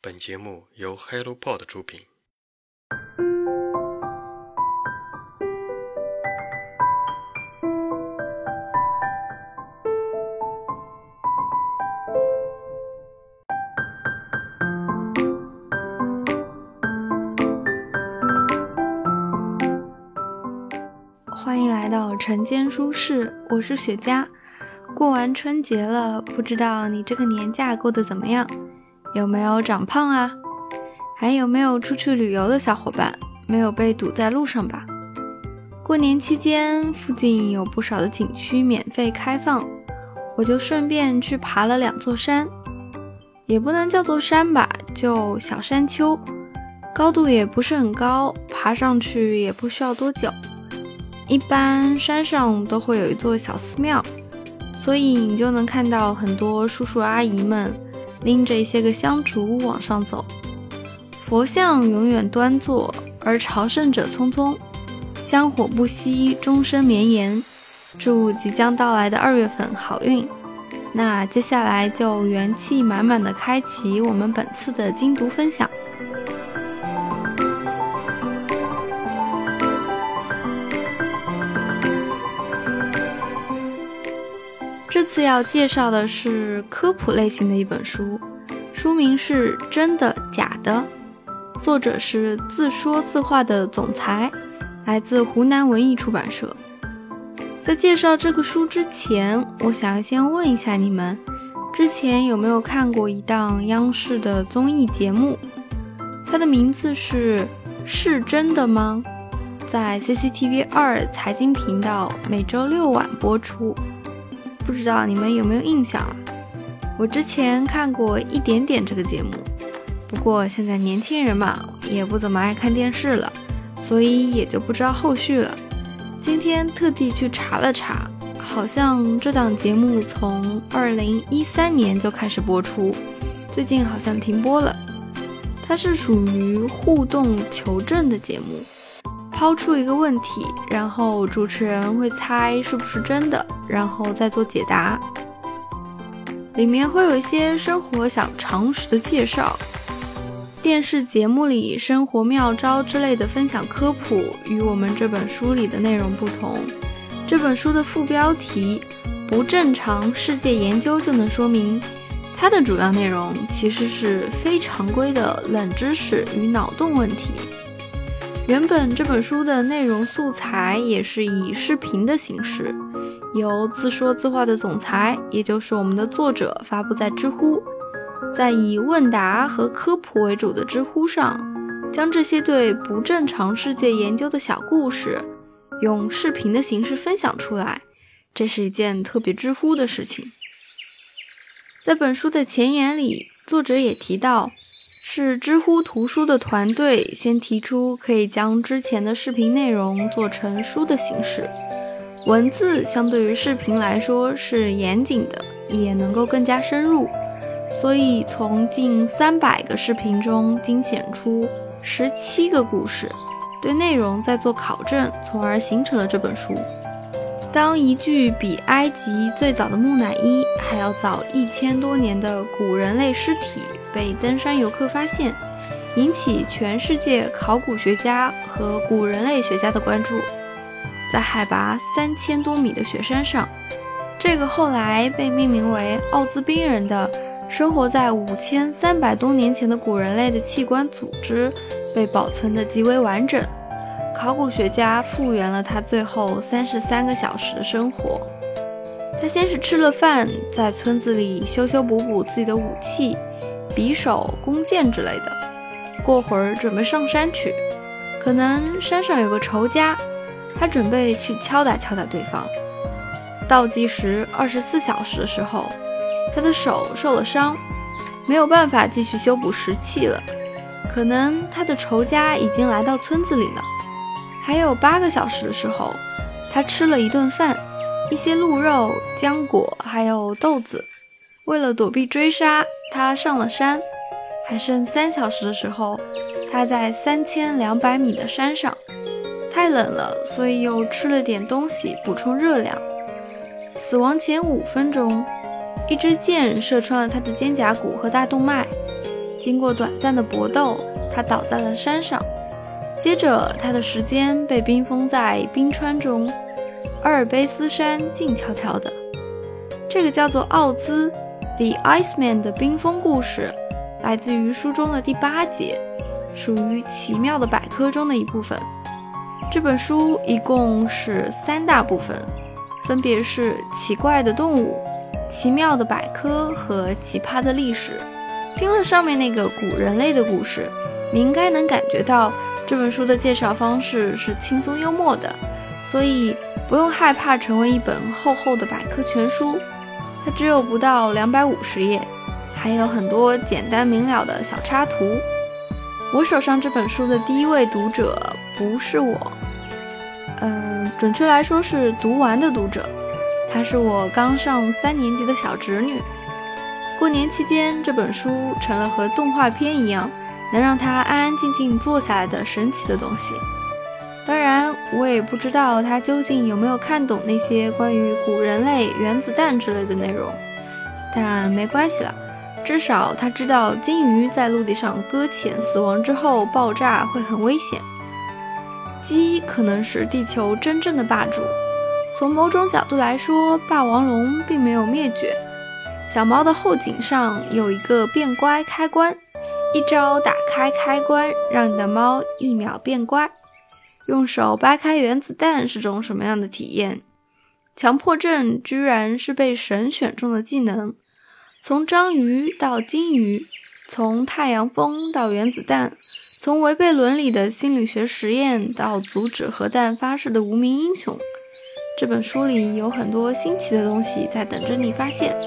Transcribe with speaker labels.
Speaker 1: 本节目由 HelloPod 出品。
Speaker 2: 欢迎来到晨间书室，我是雪茄。过完春节了，不知道你这个年假过得怎么样？有没有长胖啊？还有没有出去旅游的小伙伴没有被堵在路上吧？过年期间，附近有不少的景区免费开放，我就顺便去爬了两座山，也不能叫做山吧，就小山丘，高度也不是很高，爬上去也不需要多久。一般山上都会有一座小寺庙，所以你就能看到很多叔叔阿姨们拎着一些个香烛往上走。佛像永远端坐，而朝圣者匆匆，香火不息，终身绵延。祝即将到来的二月份好运。那接下来就元气满满的开启我们本次的精读分享。这次要介绍的是科普类型的一本书，书名是《真的假的》，作者是自说自话的总裁，来自湖南文艺出版社。在介绍这个书之前，我想要先问一下你们，之前有没有看过一档央视的综艺节目？它的名字是《是真的吗》，在 CCTV 二财经频道每周六晚播出。不知道你们有没有印象啊？我之前看过一点点这个节目，不过现在年轻人嘛，也不怎么爱看电视了，所以也就不知道后续了。今天特地去查了查，好像这档节目从二零一三年就开始播出，最近好像停播了。它是属于互动求证的节目。抛出一个问题，然后主持人会猜是不是真的，然后再做解答。里面会有一些生活小常识的介绍。电视节目里生活妙招之类的分享科普，与我们这本书里的内容不同。这本书的副标题“不正常世界研究”就能说明，它的主要内容其实是非常规的冷知识与脑洞问题。原本这本书的内容素材也是以视频的形式，由自说自话的总裁，也就是我们的作者发布在知乎，在以问答和科普为主的知乎上，将这些对不正常世界研究的小故事，用视频的形式分享出来，这是一件特别知乎的事情。在本书的前言里，作者也提到。是知乎图书的团队先提出，可以将之前的视频内容做成书的形式，文字相对于视频来说是严谨的，也能够更加深入，所以从近三百个视频中精选出十七个故事，对内容再做考证，从而形成了这本书。当一具比埃及最早的木乃伊还要早一千多年的古人类尸体。被登山游客发现，引起全世界考古学家和古人类学家的关注。在海拔三千多米的雪山上，这个后来被命名为奥兹冰人的生活在五千三百多年前的古人类的器官组织被保存得极为完整。考古学家复原了他最后三十三个小时的生活。他先是吃了饭，在村子里修修补补自己的武器。匕首、弓箭之类的，过会儿准备上山去。可能山上有个仇家，他准备去敲打敲打对方。倒计时二十四小时的时候，他的手受了伤，没有办法继续修补石器了。可能他的仇家已经来到村子里了。还有八个小时的时候，他吃了一顿饭，一些鹿肉、浆果，还有豆子。为了躲避追杀，他上了山。还剩三小时的时候，他在三千两百米的山上，太冷了，所以又吃了点东西补充热量。死亡前五分钟，一支箭射穿了他的肩胛骨和大动脉，经过短暂的搏斗，他倒在了山上。接着，他的时间被冰封在冰川中。阿尔卑斯山静悄悄的。这个叫做奥兹 （The Iceman） 的冰封故事，来自于书中的第八节，属于奇妙的百科中的一部分。这本书一共是三大部分，分别是奇怪的动物、奇妙的百科和奇葩的历史。听了上面那个古人类的故事，你应该能感觉到。这本书的介绍方式是轻松幽默的，所以不用害怕成为一本厚厚的百科全书。它只有不到两百五十页，还有很多简单明了的小插图。我手上这本书的第一位读者不是我，嗯，准确来说是读完的读者，她是我刚上三年级的小侄女。过年期间，这本书成了和动画片一样。能让她安安静静坐下来的神奇的东西。当然，我也不知道他究竟有没有看懂那些关于古人类、原子弹之类的内容，但没关系了，至少他知道鲸鱼在陆地上搁浅死亡之后爆炸会很危险。鸡可能是地球真正的霸主，从某种角度来说，霸王龙并没有灭绝。小猫的后颈上有一个变乖开关。一招打开开关，让你的猫一秒变乖。用手掰开原子弹是种什么样的体验？强迫症居然是被神选中的技能。从章鱼到金鱼，从太阳风到原子弹，从违背伦理的心理学实验到阻止核弹发射的无名英雄。这本书里有很多新奇的东西在等着你发现。